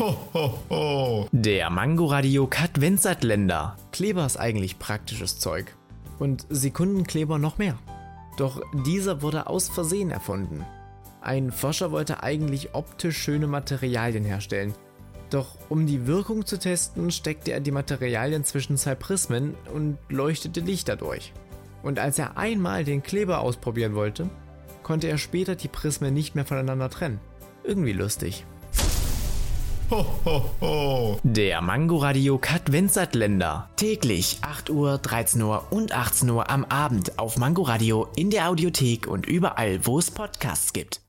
Ho, ho, ho. Der Mangoradio Cut Länder. Kleber ist eigentlich praktisches Zeug. Und Sekundenkleber noch mehr. Doch dieser wurde aus Versehen erfunden. Ein Forscher wollte eigentlich optisch schöne Materialien herstellen. Doch um die Wirkung zu testen, steckte er die Materialien zwischen zwei Prismen und leuchtete Licht dadurch. Und als er einmal den Kleber ausprobieren wollte, konnte er später die Prismen nicht mehr voneinander trennen. Irgendwie lustig. Ho, ho, ho. Der Mangoradio Cut Länder. Täglich 8 Uhr, 13 Uhr und 18 Uhr am Abend auf Mangoradio in der Audiothek und überall, wo es Podcasts gibt.